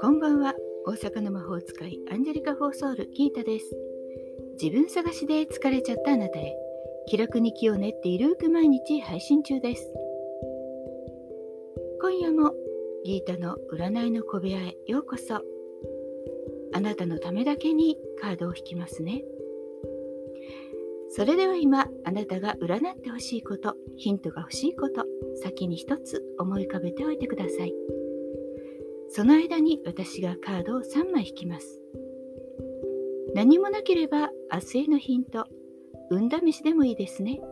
こんばんは。大阪の魔法使いアンジェリカ・フォーソールギータです。自分探しで疲れちゃったあなたへ気楽に気を練っているく毎日配信中です。今夜もギータの占いの小部屋へようこそ。あなたのためだけにカードを引きますね。それでは今あなたが占ってほしいことヒントが欲しいこと先に一つ思い浮かべておいてください。その間に私がカードを3枚引きます。何もなければ明日へのヒント運試しでもいいですね。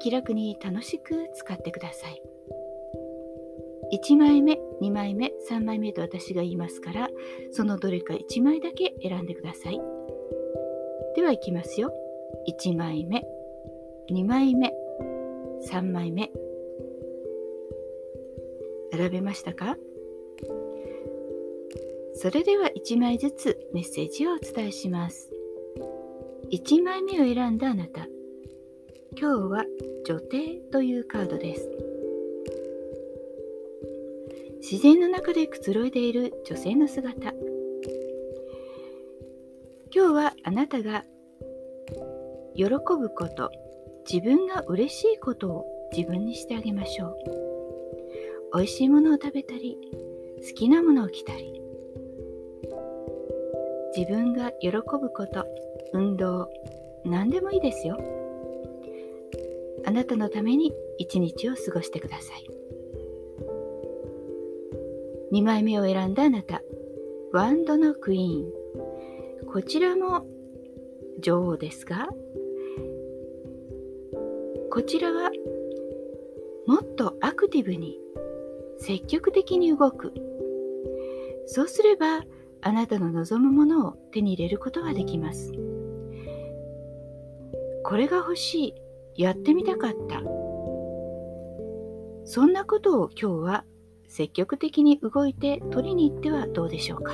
気楽に楽しく使ってください。1枚目2枚目3枚目と私が言いますからそのどれか1枚だけ選んでください。ではいきますよ。1枚目2枚目3枚目選べましたか？それでは1枚ずつメッセージをお伝えします。1枚目を選んだあなた今日は女帝というカードです。自然の中でくつろいでいる女性の姿。今日はあなたが喜ぶこと自分が嬉しいことを自分にしてあげましょう。美味しいものを食べたり好きなものを着たり自分が喜ぶこと運動何でもいいですよ。あなたのために一日を過ごしてください。2枚目を選んだあなたワンドのクイーン。こちらも女王ですがこちらはもっとアクティブに積極的に動く。そうすればあなたの望むものを手に入れることができます。これが欲しい。やってみたかった。そんなことを今日は積極的に動いて取りに行ってはどうでしょうか。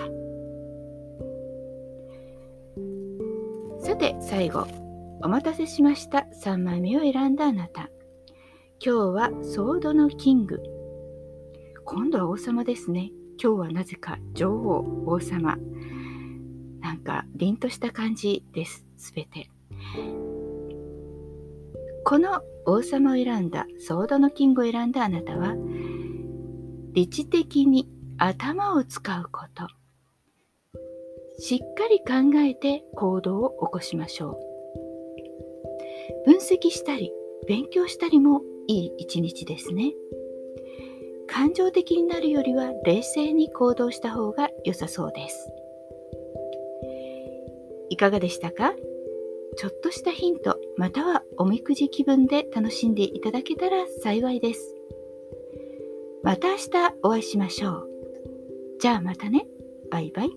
さて最後。お待たせしました。3枚目を選んだあなた。今日はソードのキング。今度は王様ですね。今日はなぜか女王王様。なんか凛とした感じです。すべて。この王様を選んだソードのキングを選んだあなたは理知的に頭を使うこと。しっかり考えて行動を起こしましょう。分析したり勉強したりもいい一日ですね。感情的になるよりは冷静に行動した方が良さそうです。いかがでしたか？ちょっとしたヒントまたはおみくじ気分で楽しんでいただけたら幸いです。また明日お会いしましょう。じゃあまたね。バイバイ。